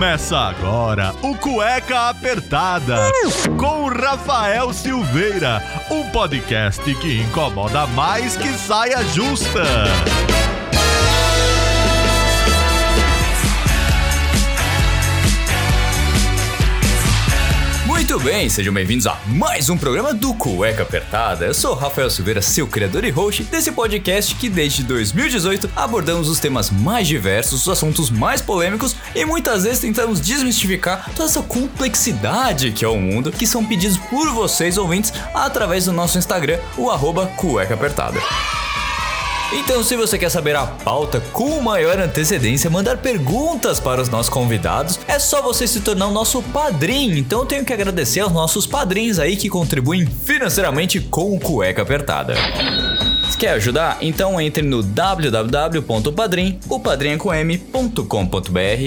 Começa agora o Cueca Apertada com Rafael Silveira, um podcast que incomoda mais que saia justa. Muito bem, sejam bem-vindos a mais um programa do Cueca Apertada. Eu sou Rafael Silveira, seu criador e host desse podcast que desde 2018 abordamos os temas mais diversos, os assuntos mais polêmicos e muitas vezes tentamos desmistificar toda essa complexidade que é o mundo, que são pedidos por vocês ouvintes através do nosso Instagram, o arroba Cueca Apertada. Então, se você quer saber a pauta com maior antecedência, mandar perguntas para os nossos convidados, é só você se tornar o nosso padrinho. Então, tenho que agradecer aos nossos padrinhos aí que contribuem financeiramente com o Cueca Apertada. Quer ajudar? Então entre no www.padrim,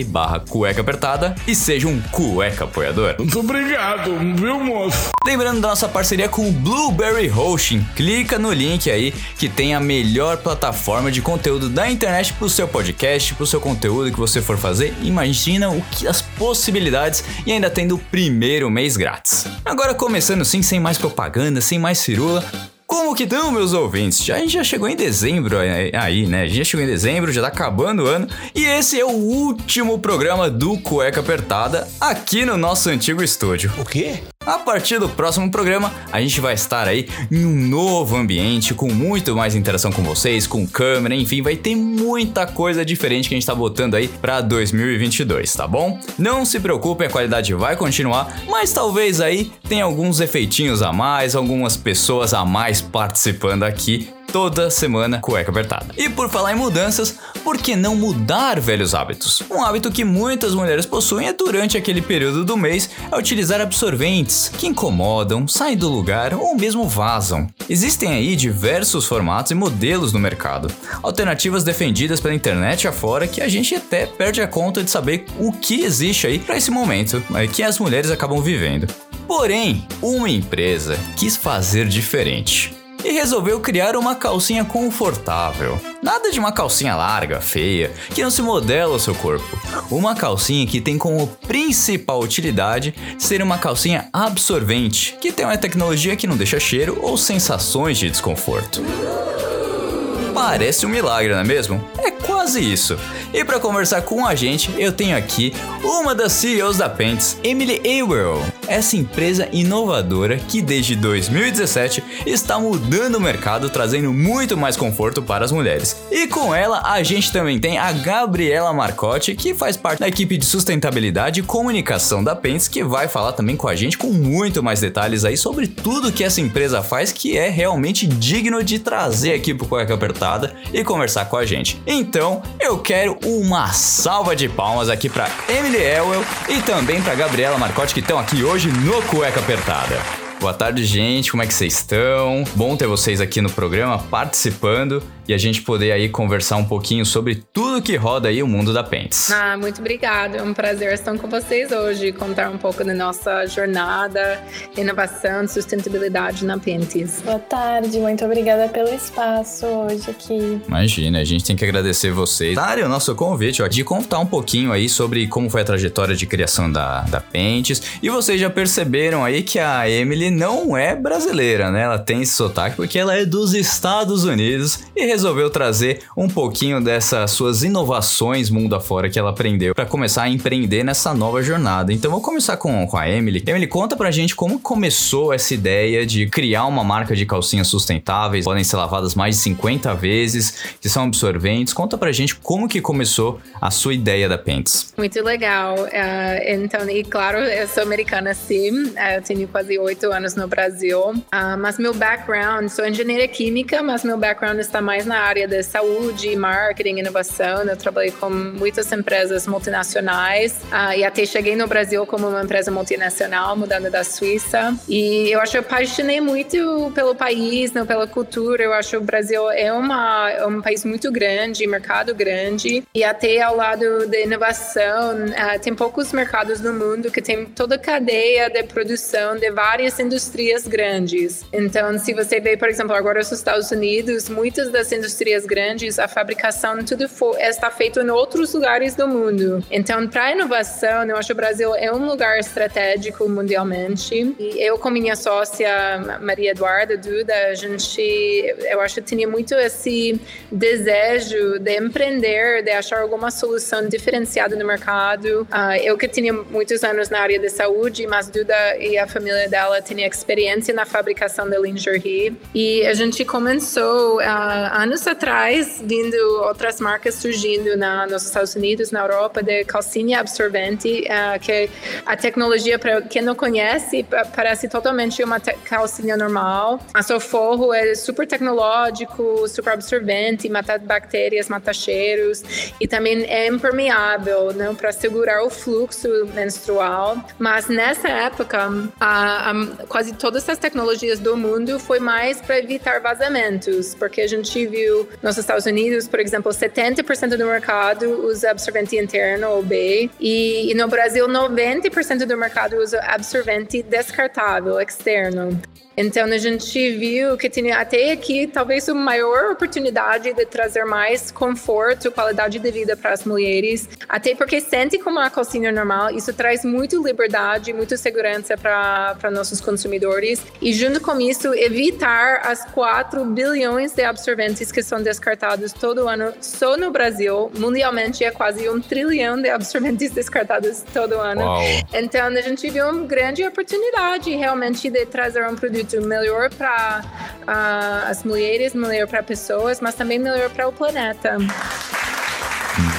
barra cueca apertada e seja um cueca apoiador. Muito obrigado, viu, moço? Lembrando da nossa parceria com o Blueberry Hosting, clica no link aí que tem a melhor plataforma de conteúdo da internet pro seu podcast, pro seu conteúdo que você for fazer. Imagina o que as possibilidades e ainda tendo o primeiro mês grátis. Agora começando sim, sem mais propaganda, sem mais firula, como que estão, meus ouvintes? Já, a gente já chegou em dezembro aí, né? A gente já chegou em dezembro, já tá acabando o ano. E esse é o último programa do Cueca Apertada aqui no nosso antigo estúdio. O quê? A partir do próximo programa, a gente vai estar aí em um novo ambiente, com muito mais interação com vocês, com câmera, enfim, vai ter muita coisa diferente que a gente tá botando aí para 2022, tá bom? Não se preocupe, a qualidade vai continuar, mas talvez aí tenha alguns efeitinhos a mais, algumas pessoas a mais participando aqui toda semana cueca apertada. E por falar em mudanças, por que não mudar velhos hábitos? Um hábito que muitas mulheres possuem é durante aquele período do mês é utilizar absorventes que incomodam, saem do lugar ou mesmo vazam. Existem aí diversos formatos e modelos no mercado, alternativas defendidas pela internet afora que a gente até perde a conta de saber o que existe aí para esse momento é, que as mulheres acabam vivendo. Porém, uma empresa quis fazer diferente e resolveu criar uma calcinha confortável. Nada de uma calcinha larga, feia, que não se modela ao seu corpo. Uma calcinha que tem como principal utilidade ser uma calcinha absorvente, que tem uma tecnologia que não deixa cheiro ou sensações de desconforto. Parece um milagre, não é mesmo? É quase isso. E para conversar com a gente, eu tenho aqui uma das CEOs da Pants, Emily Awell. Essa empresa inovadora que desde 2017 está mudando o mercado, trazendo muito mais conforto para as mulheres. E com ela, a gente também tem a Gabriela Marcotti, que faz parte da equipe de sustentabilidade e comunicação da Pants, que vai falar também com a gente com muito mais detalhes aí sobre tudo que essa empresa faz, que é realmente digno de trazer aqui pro Cueca Apertada e conversar com a gente. Então, eu quero uma salva de palmas aqui para Emily Elwell e também para Gabriela Marcotti que estão aqui hoje no Cueca Apertada. Boa tarde, gente. Como é que vocês estão? Bom ter vocês aqui no programa participando e a gente poder aí conversar um pouquinho sobre tudo que roda aí o mundo da Pentes. Ah, muito obrigada. É um prazer estar com vocês hoje, contar um pouco da nossa jornada, inovação, sustentabilidade na Pentes. Boa tarde, muito obrigada pelo espaço hoje aqui. Imagina, a gente tem que agradecer vocês darem o nosso convite ó, de contar um pouquinho aí sobre como foi a trajetória de criação da, da Pentes. E vocês já perceberam aí que a Emily não é brasileira, né? Ela tem esse sotaque porque ela é dos Estados Unidos e resolveu trazer um pouquinho dessas suas inovações mundo afora que ela aprendeu para começar a empreender nessa nova jornada. Então vou começar com, com a Emily. Emily, conta pra gente como começou essa ideia de criar uma marca de calcinhas sustentáveis, podem ser lavadas mais de 50 vezes, que são absorventes. Conta pra gente como que começou a sua ideia da Pants. Muito legal. Uh, então, e claro, eu sou americana sim, uh, eu tenho quase oito anos no Brasil, uh, mas meu background, sou engenheira química, mas meu background está mais mais na área de saúde, marketing, inovação. Eu trabalhei com muitas empresas multinacionais uh, e até cheguei no Brasil como uma empresa multinacional, mudando da Suíça. E eu acho que eu apaixonei muito pelo país, não, pela cultura. Eu acho que o Brasil é, uma, é um país muito grande, mercado grande. E até ao lado da inovação, uh, tem poucos mercados no mundo que tem toda a cadeia de produção de várias indústrias grandes. Então, se você vê, por exemplo, agora os Estados Unidos, muitas das indústrias grandes, a fabricação tudo for, está feito em outros lugares do mundo. Então, para inovação, eu acho que o Brasil é um lugar estratégico mundialmente. E eu com minha sócia Maria Eduarda Duda, a gente, eu acho que tinha muito esse desejo de empreender, de achar alguma solução diferenciada no mercado. Uh, eu que tinha muitos anos na área de saúde, mas Duda e a família dela tinham experiência na fabricação de lingerie. E a gente começou uh, anos atrás, vindo outras marcas surgindo na, nos Estados Unidos, na Europa, de calcinha absorvente, uh, que a tecnologia, para quem não conhece, parece totalmente uma calcinha normal. A Soforro é super tecnológico, super absorvente, mata bactérias, mata cheiros e também é impermeável, né, para segurar o fluxo menstrual. Mas nessa época, a, a, quase todas as tecnologias do mundo foi mais para evitar vazamentos, porque a gente viu nos Estados Unidos, por exemplo, 70% do mercado usa absorvente interno ou B, e, e no Brasil 90% do mercado usa absorvente descartável externo. Então a gente viu que tinha até aqui talvez uma maior oportunidade de trazer mais conforto, qualidade de vida para as mulheres, até porque sente como a calcinha normal, isso traz muito liberdade, muito segurança para nossos consumidores e junto com isso evitar as 4 bilhões de absorventes que são descartados todo ano só no Brasil, mundialmente é quase um trilhão de absorventes descartados todo ano. Uau. Então a gente viu uma grande oportunidade realmente de trazer um produto melhor para uh, ah, as mulheres, melhor para pessoas, mas também melhor para o planeta.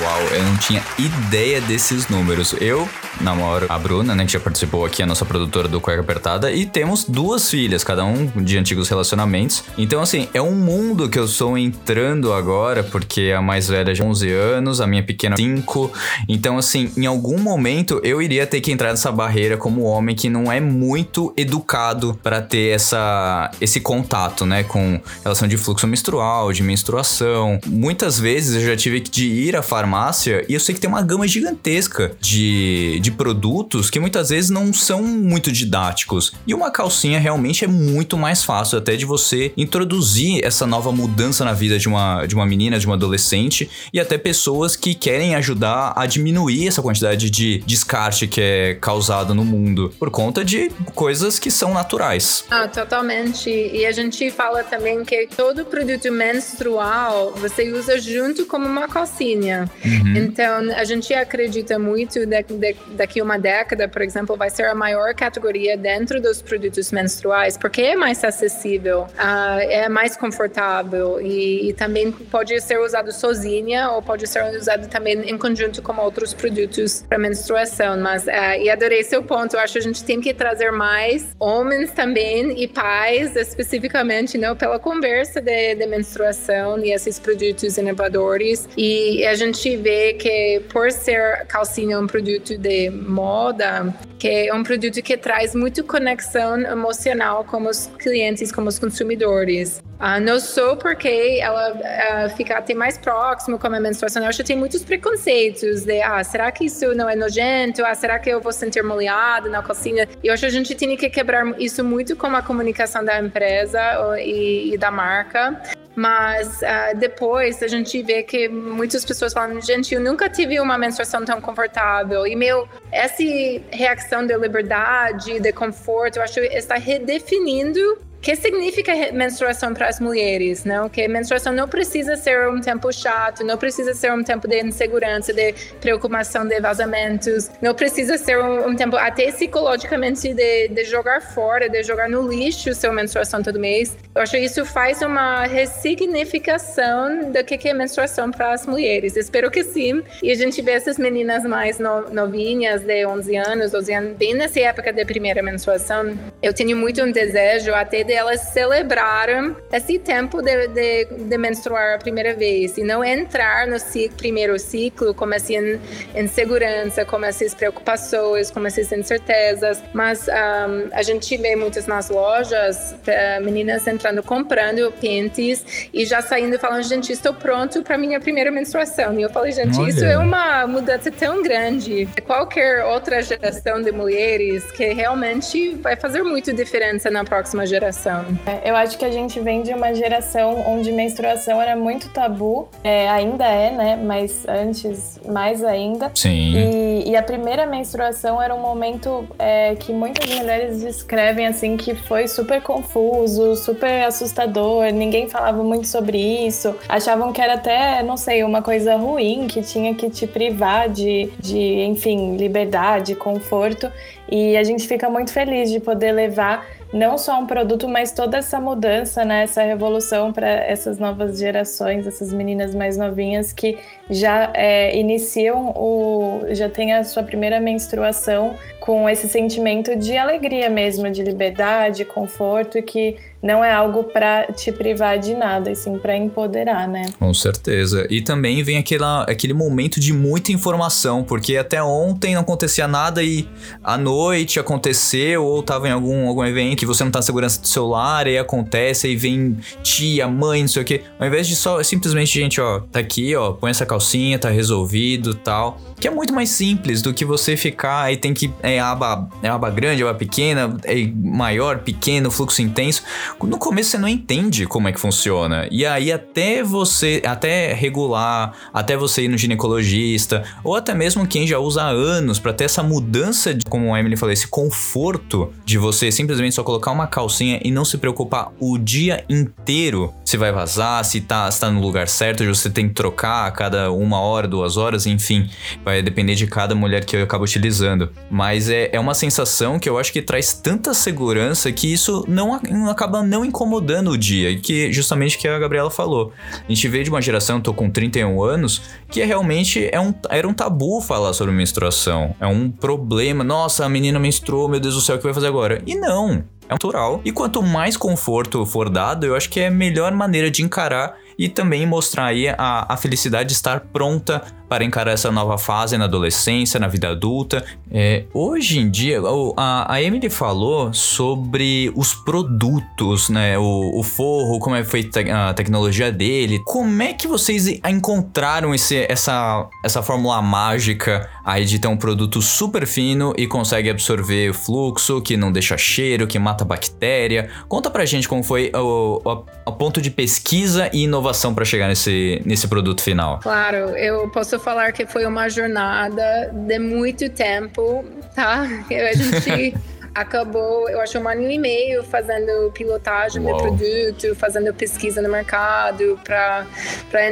Uau, eu não tinha ideia desses números. Eu namoro a Bruna, né, que já participou aqui, a nossa produtora do Cueca Apertada, e temos duas filhas, cada um de antigos relacionamentos. Então, assim, é um mundo que eu estou entrando agora, porque a mais velha já 11 anos, a minha pequena 5. Então, assim, em algum momento eu iria ter que entrar nessa barreira como homem que não é muito educado para ter essa, esse contato, né, com relação de fluxo menstrual, de menstruação. Muitas vezes eu já tive de ir à farmácia e eu sei que tem uma gama gigantesca de, de produtos que muitas vezes não são muito didáticos. E uma calcinha realmente é muito mais fácil até de você introduzir essa nova mudança na vida de uma, de uma menina, de uma adolescente e até pessoas que querem ajudar a diminuir essa quantidade de descarte que é causado no mundo por conta de coisas que são naturais. Ah, totalmente. E a gente fala também que todo produto menstrual você usa junto como uma calcinha. Uhum. Então, a gente acredita muito que daqui uma década, por exemplo, vai ser a maior categoria dentro dos produtos menstruais, porque é mais acessível, uh, é mais confortável e, e, também pode ser usado sozinha ou pode ser usado também em conjunto com outros produtos para menstruação. Mas, uh, e adorei seu ponto, eu acho que a gente tem que trazer mais homens também e pais, especificamente, não, pela conversa de, de menstruação e esses produtos inovadores. E a gente vê que por ser calcinha um produto de moda, que é um produto que traz muito conexão emocional com os clientes, com os consumidores. Uh, não só porque ela uh, fica até mais próximo com a menstruação, eu acho que tem muitos preconceitos de, ah, será que isso não é nojento? Ah, será que eu vou sentir molhado na calcinha? E eu acho que a gente tem que quebrar isso muito com a comunicação da empresa e, e da marca. Mas uh, depois a gente vê que muitas pessoas falam, gente, eu nunca tive uma menstruação tão confortável. E meu, essa reação de liberdade, de conforto, eu acho que está redefinindo que significa menstruação para as mulheres, não? Que menstruação não precisa ser um tempo chato, não precisa ser um tempo de insegurança, de preocupação de vazamentos, não precisa ser um, um tempo até psicologicamente de, de, jogar fora, de jogar no lixo sua menstruação todo mês. Eu acho que isso faz uma ressignificação do que é menstruação para as mulheres. Espero que sim. E a gente vê essas meninas mais no, novinhas, de 11 anos, 12 anos, bem nessa época da primeira menstruação. Eu tenho muito um desejo até de elas celebraram esse tempo de, de, de, menstruar a primeira vez e não entrar no ciclo, primeiro ciclo como assim em segurança, com essas preocupações, com essas incertezas. Mas um, a gente vê muitas nas lojas uh, meninas entrando comprando pentes e já saindo falando, gente, estou pronto para minha primeira menstruação. E eu falei, gente, Olha. isso é uma mudança tão grande. Qualquer outra geração de mulheres que realmente vai fazer muito diferença na próxima geração menstruação. É, eu acho que a gente vem de uma geração onde menstruação era muito tabu, é, ainda é, né? Mas antes, mais ainda. Sim. E, e a primeira menstruação era um momento é, que muitas mulheres descrevem assim que foi super confuso, super assustador, ninguém falava muito sobre isso, achavam que era até, não sei, uma coisa ruim, que tinha que te privar de, de enfim, liberdade, conforto. E a gente fica muito feliz de poder levar não só um produto, mas toda essa mudança, né, essa revolução para essas novas gerações, essas meninas mais novinhas que já é, iniciam o, já tem a sua primeira menstruação com esse sentimento de alegria mesmo, de liberdade, conforto, e que não é algo para te privar de nada, e sim para empoderar, né? Com certeza. E também vem aquela, aquele momento de muita informação, porque até ontem não acontecia nada e à noite aconteceu, ou tava em algum, algum evento que você não tá na segurança do celular, e acontece, aí vem tia, mãe, não sei o quê. Ao invés de só simplesmente, gente, ó, tá aqui, ó, põe essa calcinha, tá resolvido tal. Que é muito mais simples do que você ficar aí tem que. É aba, é aba grande, aba pequena, é maior, pequeno, fluxo intenso. No começo você não entende como é que funciona. E aí até você, até regular, até você ir no ginecologista, ou até mesmo quem já usa há anos para ter essa mudança, de, como a Emily falou, esse conforto de você simplesmente só colocar uma calcinha e não se preocupar o dia inteiro se vai vazar, se tá, se tá no lugar certo, você tem que trocar a cada uma hora, duas horas, enfim. Vai depender de cada mulher que eu acabo utilizando. Mas é, é uma sensação que eu acho que traz tanta segurança que isso não acaba não incomodando o dia, que justamente que a Gabriela falou. A gente veio de uma geração, tô com 31 anos, que é realmente é um, era um tabu falar sobre menstruação. É um problema. Nossa, a menina menstruou, meu Deus do céu, o que vai fazer agora? E não. É natural. E quanto mais conforto for dado, eu acho que é a melhor maneira de encarar e também mostrar aí a, a felicidade de estar pronta para encarar essa nova fase na adolescência, na vida adulta. É, hoje em dia, a, a Emily falou sobre os produtos, né? O, o forro, como é feita a tecnologia dele. Como é que vocês encontraram esse, essa, essa fórmula mágica aí de ter um produto super fino e consegue absorver o fluxo, que não deixa cheiro, que mata bactéria? Conta pra gente como foi o, o, o ponto de pesquisa e inovação para chegar nesse, nesse produto final. Claro, eu posso falar que foi uma jornada de muito tempo, tá? A gente acabou, eu acho, um ano e meio fazendo pilotagem de produto, fazendo pesquisa no mercado para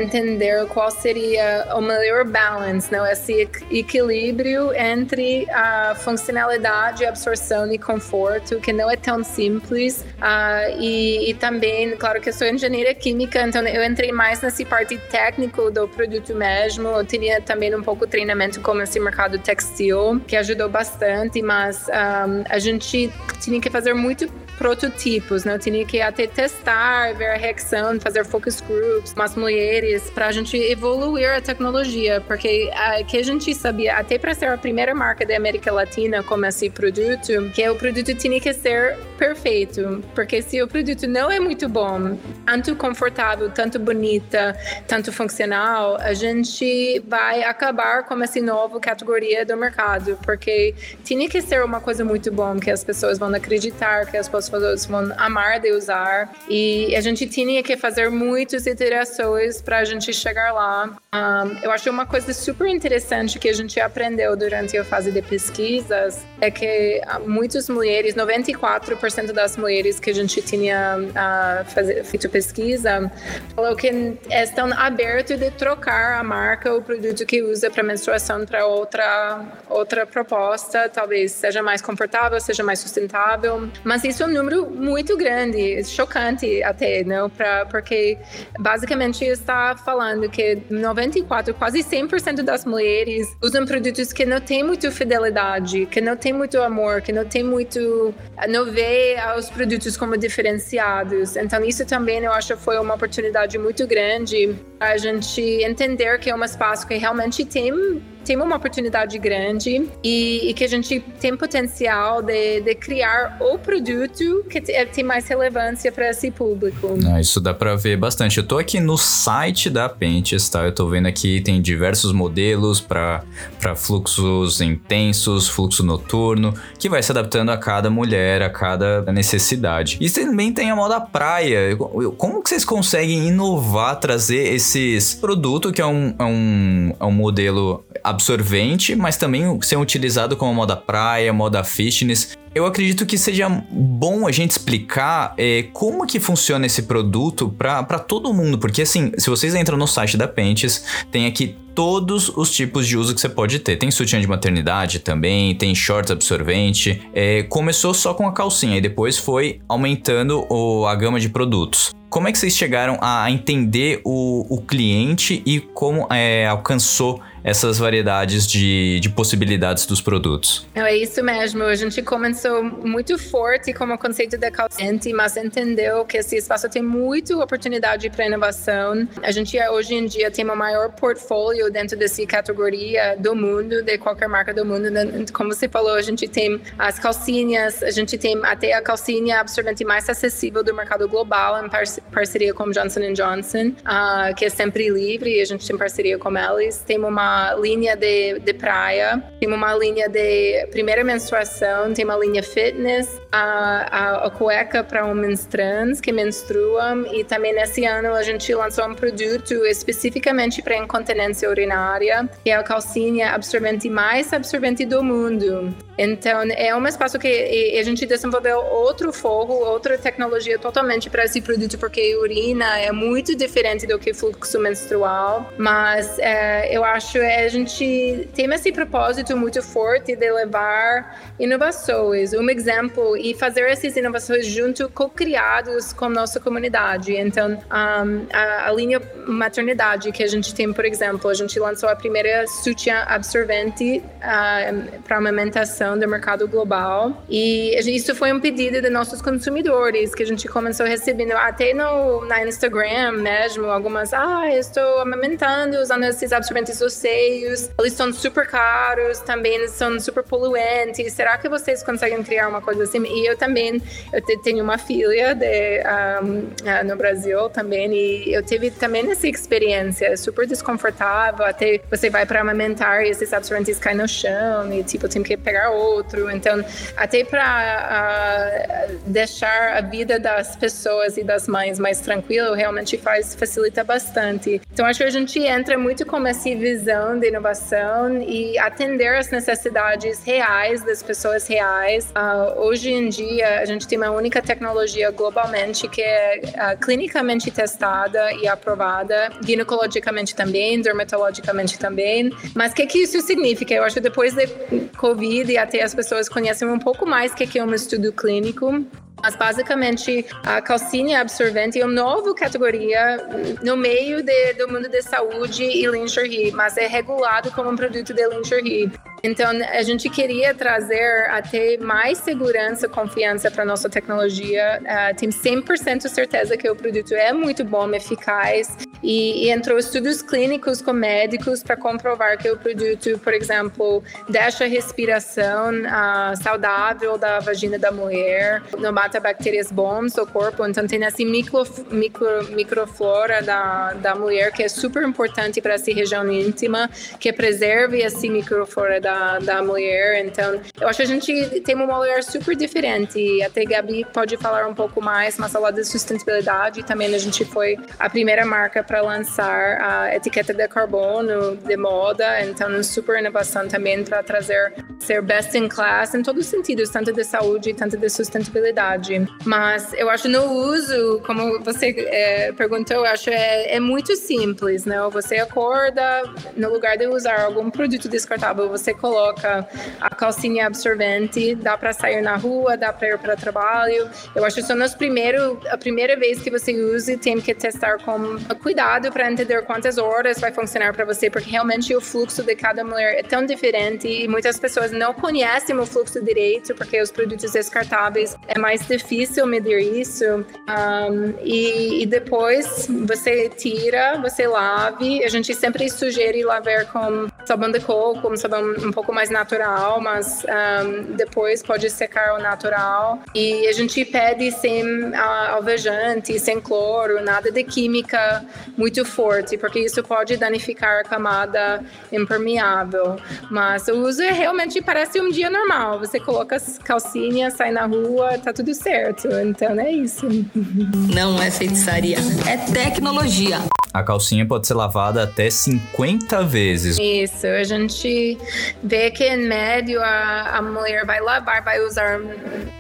entender qual seria o melhor balance, não? esse equilíbrio entre a funcionalidade, absorção e conforto, que não é tão simples. Uh, e, e, também, claro que eu sou engenheira química, então eu entrei mais nessa parte técnica do produto mesmo. Eu tinha também um pouco de treinamento como esse mercado textil, que ajudou bastante, mas um, ah, a gente gente tinha que fazer muito prototipos, né? Eu tinha que até testar, ver a reação, fazer focus groups as mulheres para a gente evoluir a tecnologia, porque a, que a gente sabia, até para ser a primeira marca da América Latina como esse produto, que o produto tinha que ser perfeito, porque se o produto não é muito bom, tanto confortável, tanto bonita, tanto funcional, a gente vai acabar com essa nova categoria do mercado, porque tinha que ser uma coisa muito bom, que as pessoas vão acreditar, que as pessoas pessoas vão amar de usar. E a gente tinha que fazer muitas iterações para a gente chegar lá. Um, eu acho uma coisa super interessante que a gente aprendeu durante a fase de pesquisas é que muitas mulheres, 94% das mulheres que a gente tinha uh, feito pesquisa, falou que estão abertos de trocar a marca, o produto que usa para menstruação para outra outra proposta, talvez seja mais confortável, seja mais sustentável. Mas isso um número muito grande, chocante até, não? Pra, porque basicamente está falando que 94, quase 100% das mulheres usam produtos que não têm muito fidelidade, que não têm muito amor, que não tem muito, não vê os produtos como diferenciados. Então isso também eu acho foi uma oportunidade muito grande a gente entender que é um espaço que realmente tem tem uma oportunidade grande e, e que a gente tem potencial de, de criar o produto que tem mais relevância para esse público. Ah, isso dá para ver bastante. Eu tô aqui no site da Pentes, tá? Eu tô vendo aqui tem diversos modelos para fluxos intensos, fluxo noturno, que vai se adaptando a cada mulher, a cada necessidade. E também tem a moda praia. Como que vocês conseguem inovar, trazer esses produtos que é um, é um, é um modelo absorvente, mas também ser utilizado como moda praia, moda fitness. Eu acredito que seja bom a gente explicar é, como que funciona esse produto para todo mundo, porque assim, se vocês entram no site da Pentes, tem aqui todos os tipos de uso que você pode ter. Tem sutiã de maternidade também, tem shorts absorvente. É, começou só com a calcinha e depois foi aumentando o, a gama de produtos. Como é que vocês chegaram a entender o, o cliente e como é, alcançou essas variedades de, de possibilidades dos produtos. É isso mesmo. A gente começou muito forte com o conceito da calcente, mas entendeu que esse espaço tem muita oportunidade para inovação. A gente hoje em dia tem o maior portfólio dentro dessa categoria do mundo, de qualquer marca do mundo. Né? Como você falou, a gente tem as calcinhas, a gente tem até a calcinha absorvente mais acessível do mercado global em parceria com Johnson Johnson, uh, que é sempre livre. A gente tem parceria com eles. Tem uma linha de, de praia, tem uma linha de primeira menstruação, tem uma linha fitness, a, a, a cueca para homens trans que menstruam e também nesse ano a gente lançou um produto especificamente para incontinência urinária, que é a calcinha absorvente mais absorvente do mundo. Então, é um espaço que a gente desenvolveu outro fogo, outra tecnologia totalmente para esse produto, porque urina é muito diferente do que fluxo menstrual, mas é, eu acho é a gente tem esse propósito muito forte de levar inovações, um exemplo e fazer essas inovações junto co-criados com nossa comunidade. Então, um, a, a, linha maternidade que a gente tem, por exemplo, a gente lançou a primeira sutiã absorvente uh, para amamentação do mercado global e isso foi um pedido de nossos consumidores que a gente começou recebendo até no na Instagram mesmo algumas, ah, estou amamentando usando esses absorventes doces cheios, eles são super caros, também são super poluentes. Será que vocês conseguem criar uma coisa assim? E eu também, eu tenho uma filha de, um, no Brasil também, e eu tive também essa experiência, super desconfortável, até você vai para amamentar e esses absorventes caem no chão, e tipo, tem que pegar outro. Então, até para uh, deixar a vida das pessoas e das mães mais tranquila, realmente faz, facilita bastante. Então, acho que a gente entra muito com essa visão de inovação e atender as necessidades reais das pessoas reais. Uh, hoje em dia, a gente tem uma única tecnologia globalmente que é uh, clinicamente testada e aprovada, ginecologicamente também, dermatologicamente também. Mas o que, que isso significa? Eu acho que depois da Covid e até as pessoas conhecem um pouco mais o que, que é um estudo clínico. Mas basicamente a calcinha absorvente é uma nova categoria no meio de, do mundo de saúde e lingerie, mas é regulado como um produto de lingerie. Então, a gente queria trazer até mais segurança, confiança para nossa tecnologia. Uh, tem 100% certeza que o produto é muito bom, eficaz. E, e entrou estudos clínicos com médicos para comprovar que o produto, por exemplo, deixa a respiração uh, saudável da vagina da mulher, mata bactérias boas no corpo. Então, tem essa micro, micro, microflora da, da mulher que é super importante para essa região íntima, que preserve essa microflora da da, da mulher. Então, eu acho que a gente tem uma mulher super diferente. Até Gabi pode falar um pouco mais, mas falar de sustentabilidade. Também a gente foi a primeira marca para lançar a etiqueta de carbono de moda. Então, super inovação também para trazer ser best in class em todos os sentidos, tanto de saúde, tanto de sustentabilidade. Mas eu acho no uso, como você é, perguntou, eu acho é, é muito simples, né? Você acorda, no lugar de usar algum produto descartável, você coloca a calcinha absorvente, dá para sair na rua, dá para ir para trabalho. Eu acho que nos primeiro, a primeira vez que você use, tem que testar com cuidado para entender quantas horas vai funcionar para você, porque realmente o fluxo de cada mulher é tão diferente e muitas pessoas não conhecem o fluxo direito, porque os produtos descartáveis é mais difícil medir isso. Um, e, e depois você tira, você lave. A gente sempre sugere lavar com sabão de coco, um sabão um pouco mais natural, mas um, depois pode secar ao natural. E a gente pede sem uh, alvejante, sem cloro, nada de química muito forte, porque isso pode danificar a camada impermeável. Mas o uso é realmente parece um dia normal. Você coloca as calcinhas, sai na rua, tá tudo certo. Então é isso. Não é feitiçaria, é tecnologia. A calcinha pode ser lavada até 50 vezes. Isso, a gente vê que em médio a, a mulher vai lavar, vai usar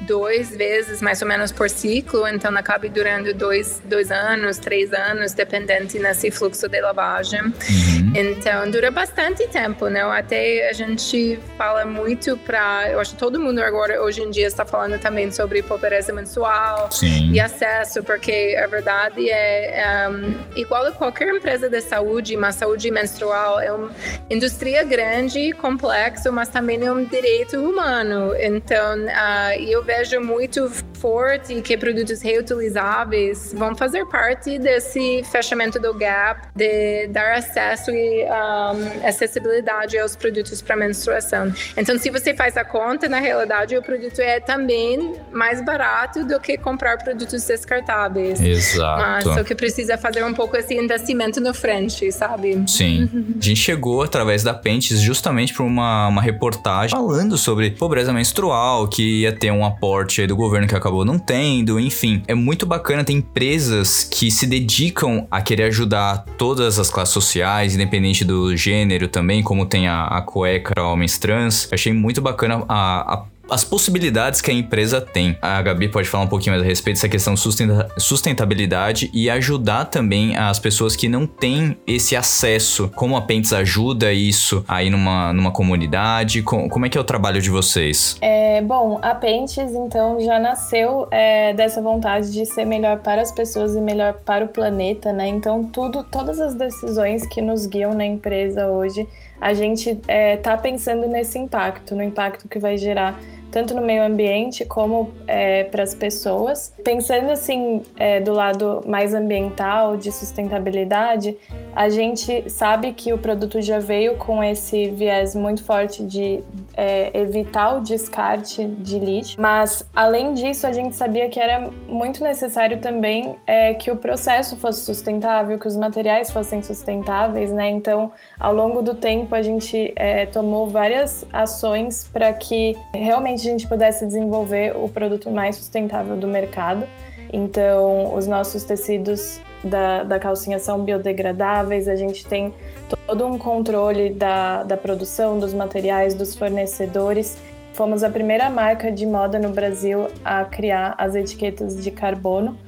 duas vezes mais ou menos por ciclo, então acaba durando dois, dois anos, três anos, dependente nesse fluxo de lavagem. Uhum. Então dura bastante tempo, né? Até a gente fala muito para, eu acho que todo mundo agora hoje em dia está falando também sobre pobreza menstrual Sim. e acesso, porque a verdade é um, igual a qualquer empresa de saúde, mas saúde menstrual é uma indústria grande, complexo, mas também é um direito humano. Então, uh, eu vejo muito forte que produtos reutilizáveis vão fazer parte desse fechamento do gap, de dar acesso e um, acessibilidade aos produtos para menstruação. Então, se você faz a conta, na realidade, o produto é também mais barato do que comprar produtos descartáveis. Exato. Mas só que precisa fazer um pouco esse investimento no frente, sabe? Sim. A gente chegou através da Pentes justamente para uma, uma reportagem falando sobre pobreza menstrual, que ia ter um aporte do governo que acabou não tendo, enfim. É muito bacana ter empresas que se dedicam a querer ajudar todas as classes sociais, independente do gênero também, como tem a, a cueca para homens trans. Achei muito bacana a, a as possibilidades que a empresa tem. A Gabi pode falar um pouquinho mais a respeito dessa questão sustentabilidade e ajudar também as pessoas que não têm esse acesso. Como a Pentes ajuda isso aí numa, numa comunidade? Com, como é que é o trabalho de vocês? É, bom, a Pentes, então, já nasceu é, dessa vontade de ser melhor para as pessoas e melhor para o planeta, né? Então, tudo, todas as decisões que nos guiam na empresa hoje, a gente é, tá pensando nesse impacto, no impacto que vai gerar tanto no meio ambiente como é, para as pessoas. Pensando assim é, do lado mais ambiental, de sustentabilidade, a gente sabe que o produto já veio com esse viés muito forte de é, evitar o descarte de lixo, mas além disso a gente sabia que era muito necessário também é, que o processo fosse sustentável, que os materiais fossem sustentáveis, né? Então, ao longo do tempo a gente é, tomou várias ações para que realmente a gente pudesse desenvolver o produto mais sustentável do mercado. Então, os nossos tecidos da, da calcinha são biodegradáveis, a gente tem todo um controle da, da produção, dos materiais, dos fornecedores. Fomos a primeira marca de moda no Brasil a criar as etiquetas de carbono.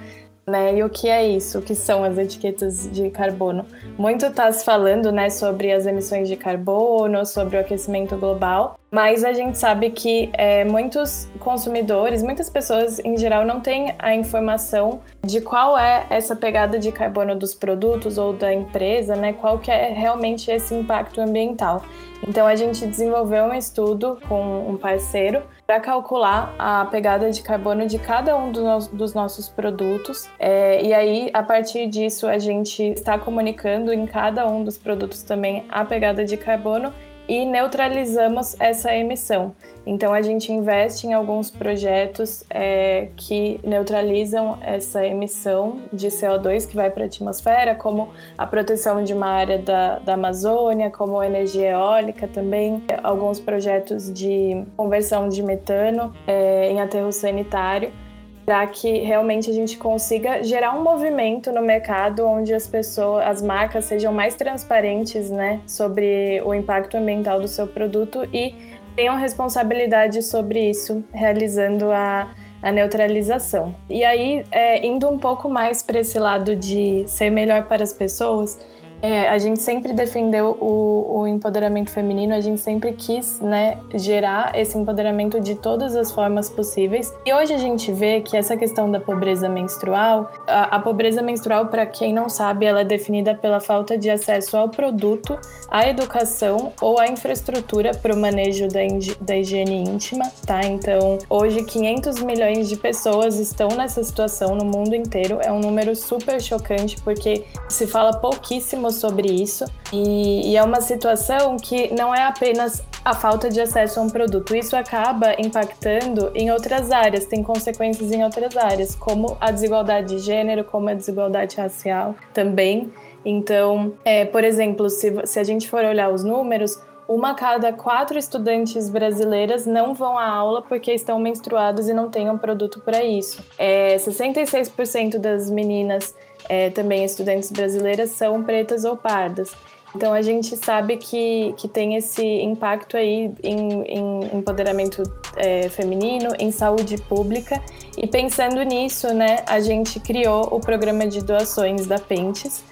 Né? E o que é isso? O que são as etiquetas de carbono? Muito está se falando né, sobre as emissões de carbono, sobre o aquecimento global, mas a gente sabe que é, muitos consumidores, muitas pessoas em geral não têm a informação de qual é essa pegada de carbono dos produtos ou da empresa, né? Qual que é realmente esse impacto ambiental. Então a gente desenvolveu um estudo com um parceiro para calcular a pegada de carbono de cada um dos nossos produtos. É, e aí, a partir disso, a gente está comunicando em cada um dos produtos também a pegada de carbono e neutralizamos essa emissão. Então a gente investe em alguns projetos é, que neutralizam essa emissão de CO2 que vai para a atmosfera, como a proteção de uma área da, da Amazônia, como energia eólica também, alguns projetos de conversão de metano é, em aterro sanitário para que realmente a gente consiga gerar um movimento no mercado onde as pessoas, as marcas sejam mais transparentes, né, sobre o impacto ambiental do seu produto e tenham responsabilidade sobre isso, realizando a, a neutralização. E aí, é, indo um pouco mais para esse lado de ser melhor para as pessoas, é, a gente sempre defendeu o, o, empoderamento feminino, a gente sempre quis né, gerar esse empoderamento de todas as formas possíveis. E hoje a gente vê que essa questão da pobreza menstrual, a, a pobreza menstrual, para quem não sabe, ela é definida pela falta de acesso ao produto, à educação ou à infraestrutura para o manejo da, da higiene íntima, tá? Então, hoje 500 milhões de pessoas estão nessa situação no mundo inteiro. É um número super chocante porque se fala pouquíssimo sobre isso e, e é uma situação que não é apenas a falta de acesso a um produto. Isso acaba impactando em outras áreas, tem consequências em outras áreas, como a desigualdade de gênero, como a desigualdade racial também. Então, é, por exemplo, se, se a gente for olhar os números, uma cada quatro estudantes brasileiras não vão à aula porque estão menstruados e não têm um produto para isso. É, 66% das meninas, é, também estudantes brasileiras, são pretas ou pardas. Então a gente sabe que, que tem esse impacto aí em, em empoderamento é, feminino, em saúde pública. E pensando nisso, né, a gente criou o programa de doações da Pentes,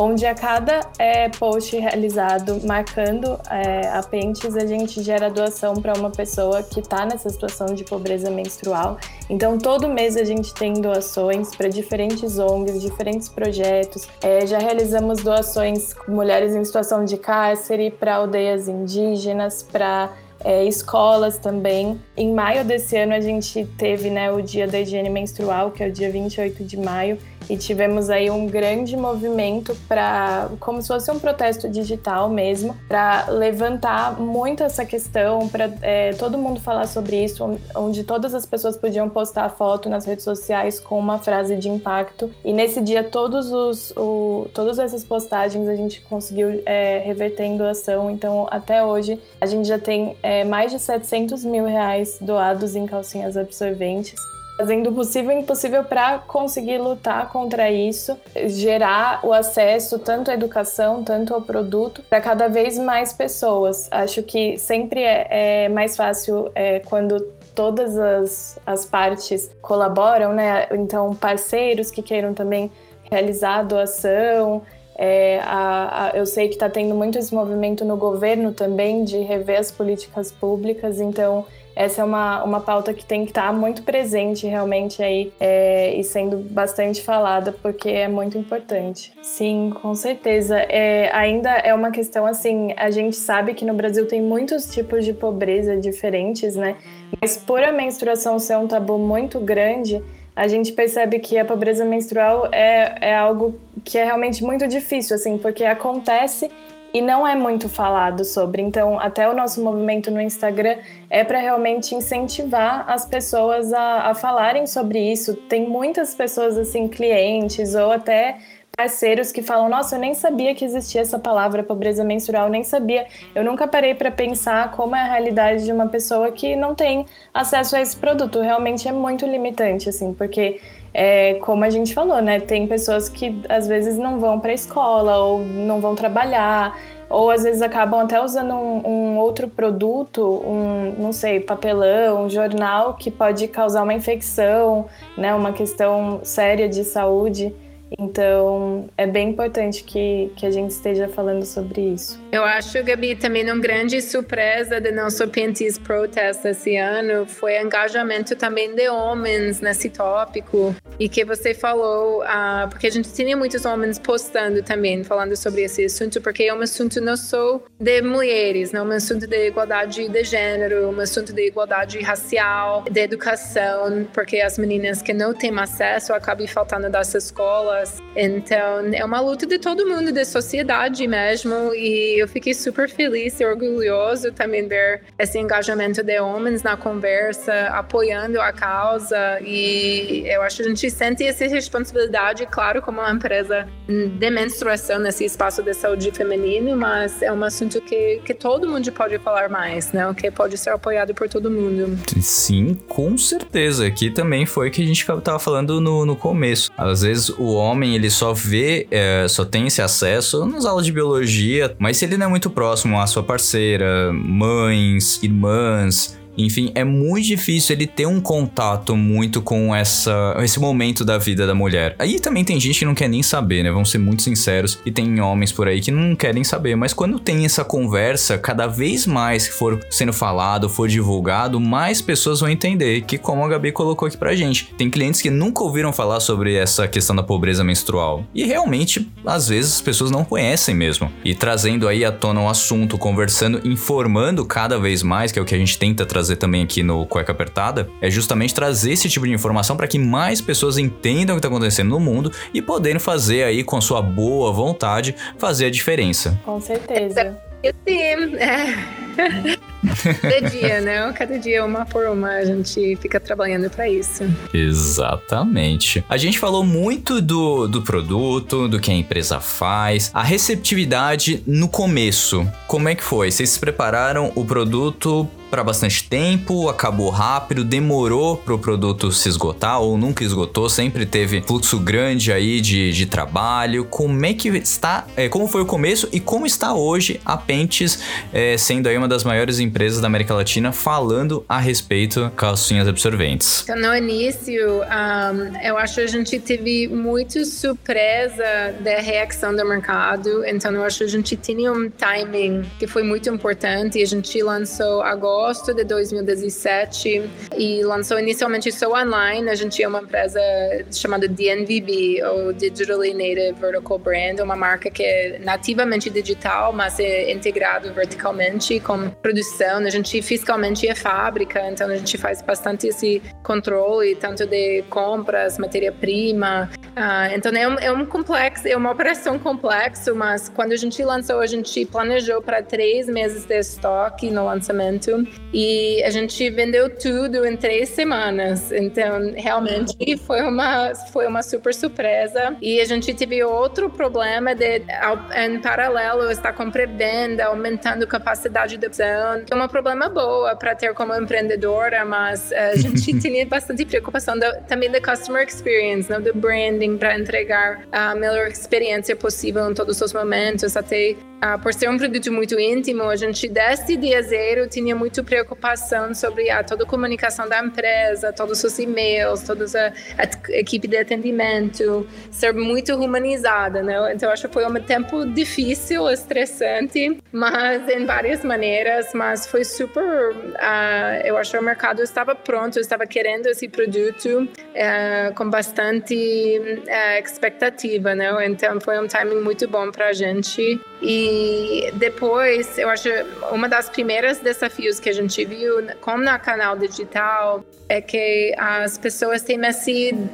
onde a cada é, post realizado marcando é, a Pentes, a gente gera doação para uma pessoa que está nessa situação de pobreza menstrual. Então, todo mês a gente tem doações para diferentes ONGs, diferentes projetos. É, já realizamos doações com mulheres em situação de cárcere, para aldeias indígenas, para é, escolas também. Em maio desse ano a gente teve né, o Dia da Higiene Menstrual, que é o dia 28 de maio, e tivemos aí um grande movimento para, como se fosse um protesto digital mesmo, para levantar muito essa questão, para é, todo mundo falar sobre isso, onde todas as pessoas podiam postar foto nas redes sociais com uma frase de impacto. E nesse dia, todos os, o, todas essas postagens a gente conseguiu é, reverter em doação. Então, até hoje, a gente já tem é, mais de 700 mil reais doados em calcinhas absorventes fazendo o possível e impossível para conseguir lutar contra isso, gerar o acesso tanto à educação, tanto ao produto, para cada vez mais pessoas. Acho que sempre é, é mais fácil é, quando todas as, as partes colaboram, né? Então, parceiros que queiram também realizar a doação. É, a, a, eu sei que está tendo muito esse movimento no governo também de rever as políticas públicas, então essa é uma, uma pauta que tem que estar muito presente realmente aí é, e sendo bastante falada, porque é muito importante. Sim, com certeza. É, ainda é uma questão assim, a gente sabe que no Brasil tem muitos tipos de pobreza diferentes, né? Mas por a menstruação ser um tabu muito grande, a gente percebe que a pobreza menstrual é, é algo que é realmente muito difícil, assim, porque acontece e não é muito falado sobre. Então, até o nosso movimento no Instagram é para realmente incentivar as pessoas a, a falarem sobre isso. Tem muitas pessoas, assim, clientes ou até parceiros que falam: Nossa, eu nem sabia que existia essa palavra pobreza menstrual, nem sabia. Eu nunca parei para pensar como é a realidade de uma pessoa que não tem acesso a esse produto. Realmente é muito limitante, assim, porque é, como a gente falou, né? Tem pessoas que às vezes não vão para a escola ou não vão trabalhar, ou às vezes acabam até usando um, um, outro produto, um, não sei, papelão, um jornal que pode causar uma infecção, né? Uma questão séria de saúde. Então, é bem importante que, que a gente esteja falando sobre isso. Eu acho, Gabi, também uma grande surpresa do nosso Pentis Protest esse ano foi o engajamento também de homens nesse tópico. E que você falou, uh, porque a gente tinha muitos homens postando também, falando sobre esse assunto, porque é um assunto não só de mulheres, não é um assunto de igualdade de gênero, um assunto de igualdade racial, de educação, porque as meninas que não têm acesso acabam faltando das escolas. Então, é uma luta de todo mundo, da sociedade mesmo, e eu fiquei super feliz e orgulhoso também ver esse engajamento de homens na conversa, apoiando a causa, e eu acho que a gente sente essa responsabilidade, claro, como uma empresa de menstruação nesse espaço de saúde feminino, mas é um assunto que, que todo mundo pode falar mais, né? Que pode ser apoiado por todo mundo. Sim, com certeza. Aqui também foi que a gente estava falando no, no começo. Às vezes o homem ele só vê, é, só tem esse acesso nas aulas de biologia, mas se ele não é muito próximo à sua parceira, mães, irmãs, enfim, é muito difícil ele ter um contato muito com essa, esse momento da vida da mulher. Aí também tem gente que não quer nem saber, né? Vamos ser muito sinceros. E tem homens por aí que não querem saber. Mas quando tem essa conversa, cada vez mais que for sendo falado, for divulgado, mais pessoas vão entender que, como a Gabi colocou aqui pra gente, tem clientes que nunca ouviram falar sobre essa questão da pobreza menstrual. E realmente, às vezes, as pessoas não conhecem mesmo. E trazendo aí à tona um assunto, conversando, informando cada vez mais, que é o que a gente tenta trazer trazer também aqui no Cueca Apertada é justamente trazer esse tipo de informação para que mais pessoas entendam o que está acontecendo no mundo e poderem fazer aí com sua boa vontade fazer a diferença. Com certeza. Sim, é. Cada dia, né? Cada dia uma por uma a gente fica trabalhando para isso. Exatamente. A gente falou muito do, do produto, do que a empresa faz, a receptividade no começo. Como é que foi? Vocês prepararam o produto para bastante tempo, acabou rápido, demorou para o produto se esgotar ou nunca esgotou, sempre teve fluxo grande aí de, de trabalho. Como é que está, é, como foi o começo e como está hoje a Pentes, é, sendo aí uma das maiores empresas da América Latina falando a respeito calcinhas absorventes? Então, no início, um, eu acho que a gente teve muito surpresa da reação do mercado, então eu acho que a gente tinha um timing que foi muito importante a gente lançou agosto de 2017 e lançou inicialmente só online. A gente é uma empresa chamada DNVB, ou Digitally Native Vertical Brand, uma marca que é nativamente digital, mas é integrado verticalmente com produção. A gente fiscalmente é fábrica, então a gente faz bastante esse controle, tanto de compras, matéria-prima. Uh, então é um, é um complexo, é uma operação complexa, mas quando a gente lançou, a gente planejou para três meses de estoque no lançamento e a gente vendeu tudo em três semanas. Então, realmente foi uma, foi uma super surpresa. E a gente teve outro problema de, em paralelo, estar com pré-venda, aumentando capacidade de opção, que é um problema boa para ter como empreendedora, mas a gente tinha bastante preocupação também da customer experience, né, do branding, para entregar a melhor experiência possível em todos os momentos, até uh, por ser um produto muito íntimo, a gente desde dia zero tinha muito preocupação sobre a toda a comunicação da empresa, todos os e-mails, toda a, a equipe de atendimento, ser muito humanizada, né? Então acho que foi um tempo difícil, estressante, mas em várias maneiras, mas foi super, uh, eu acho que o mercado estava pronto, estava querendo esse produto uh, com bastante expectativa, né? Então foi um timing muito bom para a gente e depois, eu acho uma das primeiras desafios que a gente viu, como na canal digital, é que as pessoas têm essa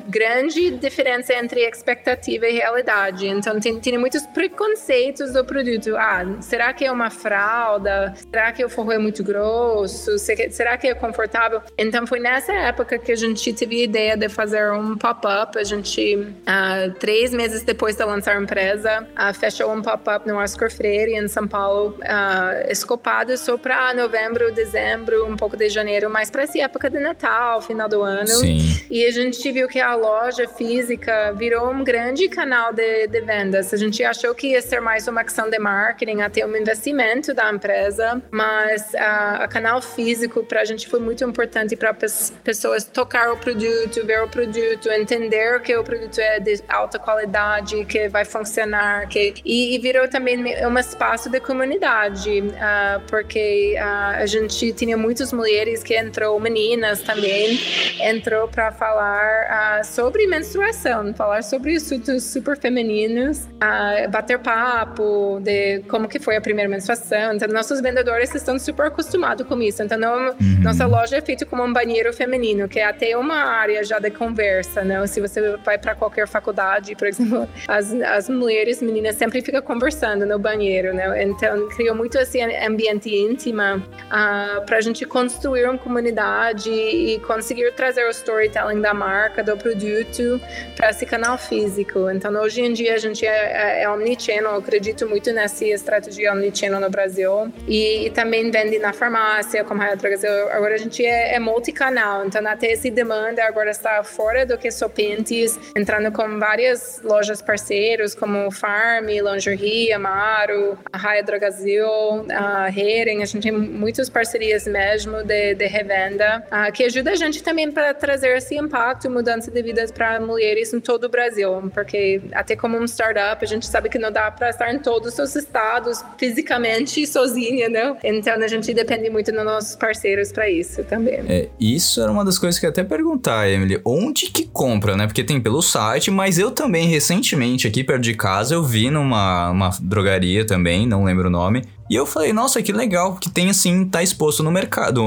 grande diferença entre expectativa e realidade. Então, tem, tem muitos preconceitos do produto. Ah, será que é uma fralda? Será que o forro é muito grosso? Será que é confortável? Então, foi nessa época que a gente teve a ideia de fazer um pop-up. A gente, ah, três meses depois de lançar a empresa, ah, fechou um pop-up no Oscar Freire, em São Paulo, uh, escopado só para novembro, dezembro, um pouco de janeiro, mais para essa época de Natal, final do ano. Sim. E a gente viu que a loja física virou um grande canal de, de vendas. A gente achou que ia ser mais uma ação de marketing, até um investimento da empresa, mas uh, a canal físico para a gente foi muito importante para as pessoas tocar o produto, ver o produto, entender que o produto é de alta qualidade, que vai funcionar, que e, e virou também um espaço de comunidade, uh, porque uh, a gente tinha muitas mulheres que entrou, meninas também, entrou para falar uh, sobre menstruação, falar sobre assuntos super femininos, bater papo de como que foi a primeira menstruação. Então, nossos vendedores estão super acostumados com isso. Então, não, uhum. nossa loja é feita como um banheiro feminino, que é até uma área já de conversa, né? Se você vai para qualquer faculdade, por exemplo, as, as mulheres, meninas sempre ficam conversando no banheiro, né? Então criou muito esse ambiente íntimo uh, ah, para a gente construir uma comunidade e conseguir trazer o storytelling da marca, do produto para esse canal físico. Então hoje em dia a gente é, é, é omnichannel, eu acredito muito nessa estratégia omnichannel no Brasil e, e também vende na farmácia, como a Brasil. Agora a gente é, é multicanal, então até essa demanda agora está fora do que só Pentes, entrando com várias lojas parceiros como Farm, Lingerie, Amar, Claro, a Raia Drogazil, a Hering, a gente tem muitas parcerias mesmo de, de revenda, uh, que ajuda a gente também para trazer esse impacto mudança de vidas para mulheres em todo o Brasil, porque até como um startup, a gente sabe que não dá para estar em todos os estados fisicamente sozinha, né? Então a gente depende muito dos nossos parceiros para isso também. É, isso era uma das coisas que eu até perguntar, Emily, onde que compra, né? Porque tem pelo site, mas eu também recentemente aqui perto de casa eu vi numa uma drogaria também, não lembro o nome, E eu falei, nossa, que legal, que tem assim, tá exposto no mercado,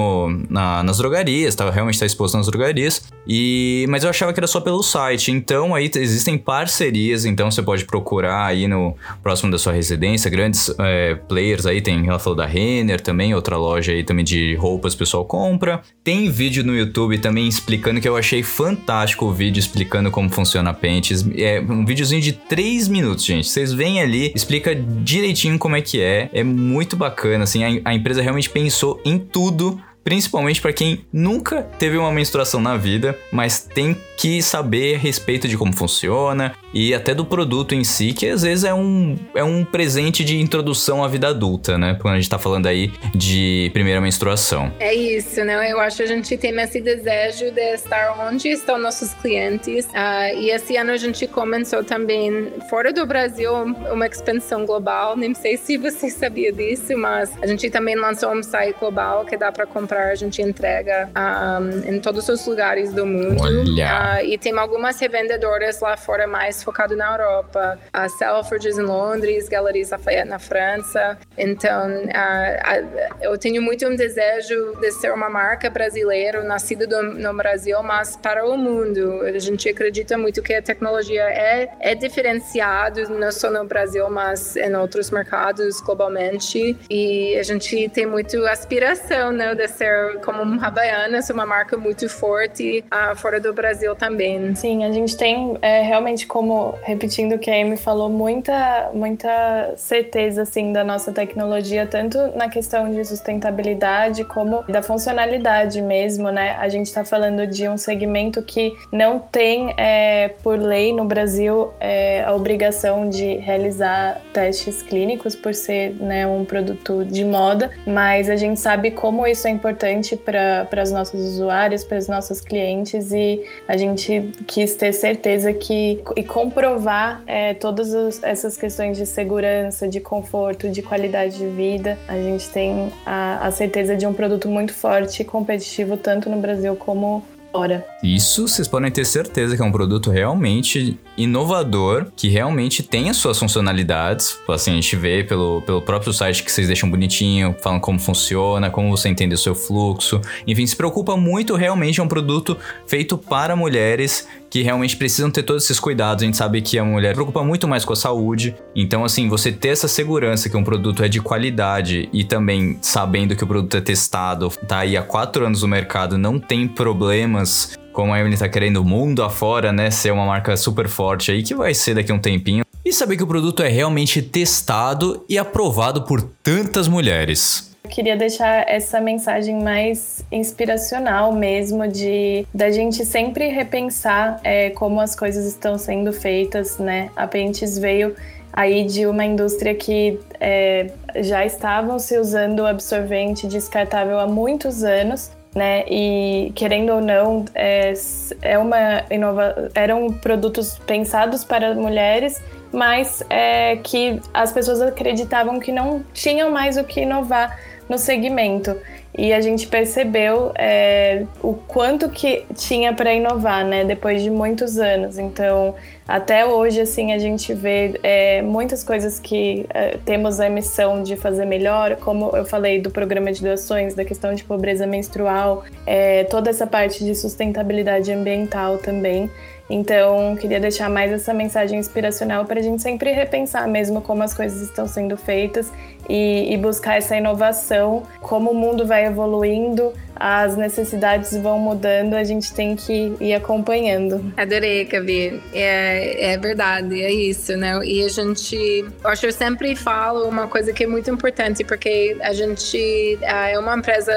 na, nas drogarias, tá, realmente tá exposto nas drogarias. E, mas eu achava que era só pelo site. Então aí existem parcerias, então você pode procurar aí no próximo da sua residência, grandes é, players aí, tem, ela falou da Renner também, outra loja aí também de roupas o pessoal compra. Tem vídeo no YouTube também explicando que eu achei fantástico o vídeo explicando como funciona a Pentes. É um videozinho de 3 minutos, gente. Vocês vêm ali, explica direitinho como é que é. É muito bacana, assim, a, a empresa realmente pensou em tudo principalmente para quem nunca teve uma menstruação na vida, mas tem que saber a respeito de como funciona e até do produto em si, que às vezes é um, é um presente de introdução à vida adulta, né? Quando a gente tá falando aí de primeira menstruação. É isso, né? Eu acho que a gente tem esse desejo de estar onde estão nossos clientes. Uh, e esse ano a gente começou também, fora do Brasil, uma expansão global. Nem sei se você sabia disso, mas a gente também lançou um site global que dá para comprar, a gente entrega um, em todos os lugares do mundo. Olha! Uh, e tem algumas revendedoras lá fora mais focado na Europa. A Selfridges em Londres, Galeries Lafayette na França. Então, uh, uh, eu tenho muito um desejo de ser uma marca brasileira, nascida do, no Brasil, mas para o mundo. A gente acredita muito que a tecnologia é, é diferenciada, não só no Brasil, mas em outros mercados globalmente. E a gente tem muito aspiração né, ser como uma Havaianas, uma marca muito forte uh, fora do Brasil também. Sim, a gente tem é, realmente, como repetindo o que a Amy falou, muita, muita certeza assim da nossa tecnologia, tanto na questão de sustentabilidade como da funcionalidade mesmo, né? A gente está falando de um segmento que não tem, é, por lei no Brasil, é, a obrigação de realizar testes clínicos por ser né, um produto de moda, mas a gente sabe como isso é importante para os nossos usuários, para os nossos clientes e a gente gente quis ter certeza que e comprovar é, todas essas questões de segurança, de conforto, de qualidade de vida. A gente tem a, a certeza de um produto muito forte e competitivo tanto no Brasil como fora. Isso vocês podem ter certeza que é um produto realmente inovador, que realmente tem as suas funcionalidades. Assim, a gente vê pelo, pelo próprio site que vocês deixam bonitinho, falam como funciona, como você entende o seu fluxo. Enfim, se preocupa muito, realmente é um produto feito para mulheres que realmente precisam ter todos esses cuidados. A gente sabe que a mulher preocupa muito mais com a saúde. Então, assim, você ter essa segurança que um produto é de qualidade e também sabendo que o produto é testado, tá aí há quatro anos no mercado, não tem problemas como a Emily tá querendo mundo afora, né? Ser uma marca super forte aí, que vai ser daqui a um tempinho. E saber que o produto é realmente testado e aprovado por tantas mulheres. Eu queria deixar essa mensagem mais inspiracional mesmo de da gente sempre repensar é, como as coisas estão sendo feitas, né? A Pentes veio aí de uma indústria que é, já estavam se usando absorvente descartável há muitos anos né? E querendo ou não, é, é uma inova... eram produtos pensados para mulheres, mas é, que as pessoas acreditavam que não tinham mais o que inovar no segmento. E a gente percebeu é, o quanto que tinha para inovar, né? Depois de muitos anos. Então, até hoje, assim, a gente vê é, muitas coisas que é, temos a missão de fazer melhor, como eu falei do programa de doações, da questão de pobreza menstrual, é, toda essa parte de sustentabilidade ambiental também. Então, queria deixar mais essa mensagem inspiracional para a gente sempre repensar mesmo como as coisas estão sendo feitas e, e buscar essa inovação, como o mundo vai evoluindo, as necessidades vão mudando, a gente tem que ir acompanhando. Adorei, Gabi. É, é verdade, é isso, né? E a gente, eu acho que eu sempre falo uma coisa que é muito importante, porque a gente é uma empresa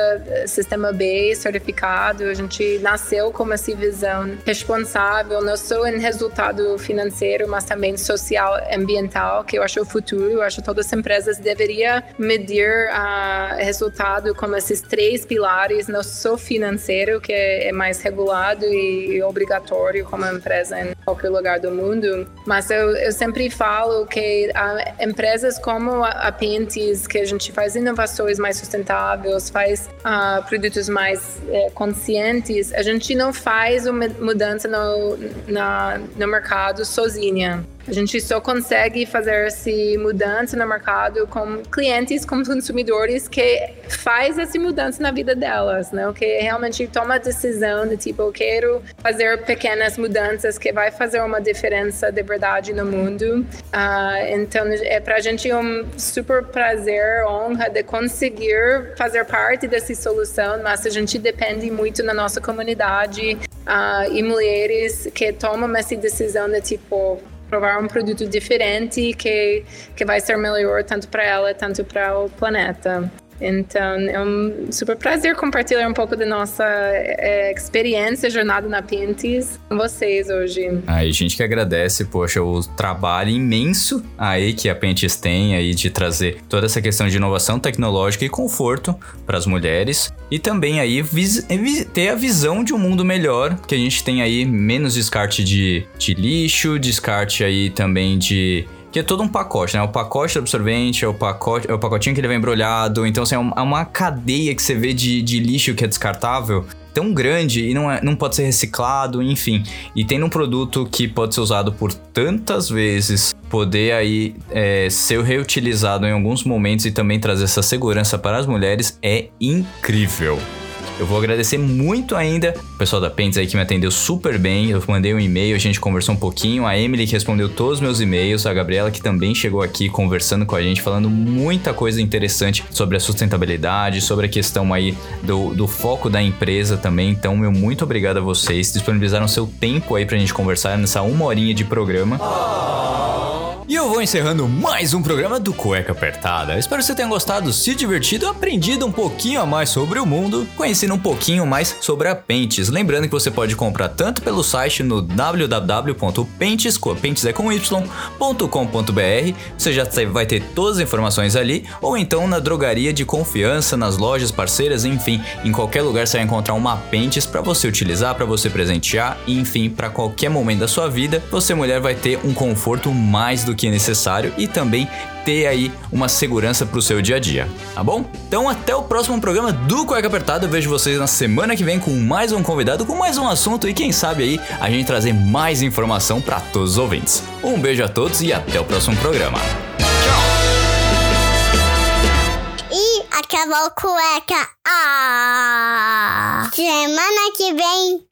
sistema B certificado, a gente nasceu com essa visão responsável, não só em resultado financeiro, mas também social, ambiental, que eu acho o futuro. Eu acho que todas as empresas deveriam medir o uh, resultado como esses três pilares não só financeiro, que é mais regulado e obrigatório como empresa em qualquer lugar do mundo, mas eu, eu sempre falo que empresas como a Pentes, que a gente faz inovações mais sustentáveis, faz uh, produtos mais uh, conscientes, a gente não faz uma mudança no, na, no mercado sozinha. A gente só consegue fazer essa mudança no mercado com clientes, com consumidores que faz essa mudança na vida delas, né? Que realmente toma a decisão de tipo, eu quero fazer pequenas mudanças que vai fazer uma diferença de verdade no mundo. Uh, então, é para a gente um super prazer, honra de conseguir fazer parte dessa solução, mas a gente depende muito na nossa comunidade uh, e mulheres que tomam essa decisão de tipo provar um produto diferente que que vai ser melhor tanto para ela tanto para o planeta. Então, é um super prazer compartilhar um pouco da nossa é, experiência, jornada na Pintes com vocês hoje. Aí, gente que agradece, poxa, o trabalho imenso aí que a Pintes tem aí de trazer toda essa questão de inovação tecnológica e conforto para as mulheres e também aí ter a visão de um mundo melhor, que a gente tem aí menos descarte de, de lixo, descarte aí também de que é todo um pacote, né? O pacote do absorvente, é o, pacote, é o pacotinho que ele vem embrulhado. Então, assim, é uma cadeia que você vê de, de lixo que é descartável tão grande e não, é, não pode ser reciclado, enfim. E tendo um produto que pode ser usado por tantas vezes, poder aí é, ser reutilizado em alguns momentos e também trazer essa segurança para as mulheres é incrível. Eu vou agradecer muito ainda o pessoal da Pentes aí que me atendeu super bem. Eu mandei um e-mail, a gente conversou um pouquinho. A Emily que respondeu todos os meus e-mails. A Gabriela que também chegou aqui conversando com a gente, falando muita coisa interessante sobre a sustentabilidade, sobre a questão aí do, do foco da empresa também. Então, meu muito obrigado a vocês. Disponibilizaram seu tempo aí pra gente conversar nessa uma horinha de programa. Oh. E eu vou encerrando mais um programa do Cueca Apertada. Espero que você tenha gostado, se divertido, aprendido um pouquinho a mais sobre o mundo, conhecendo um pouquinho mais sobre a Pentes. Lembrando que você pode comprar tanto pelo site no www.pentes.com.br, você já vai ter todas as informações ali, ou então na drogaria de confiança, nas lojas parceiras, enfim, em qualquer lugar você vai encontrar uma Pentes para você utilizar, para você presentear, enfim, para qualquer momento da sua vida, você mulher vai ter um conforto mais do do que é necessário e também ter aí uma segurança pro seu dia a dia, tá bom? Então até o próximo programa do Cueca Apertada, eu vejo vocês na semana que vem com mais um convidado, com mais um assunto e quem sabe aí a gente trazer mais informação para todos os ouvintes. Um beijo a todos e até o próximo programa. Tchau! E acabou cueca. Ah! Semana que vem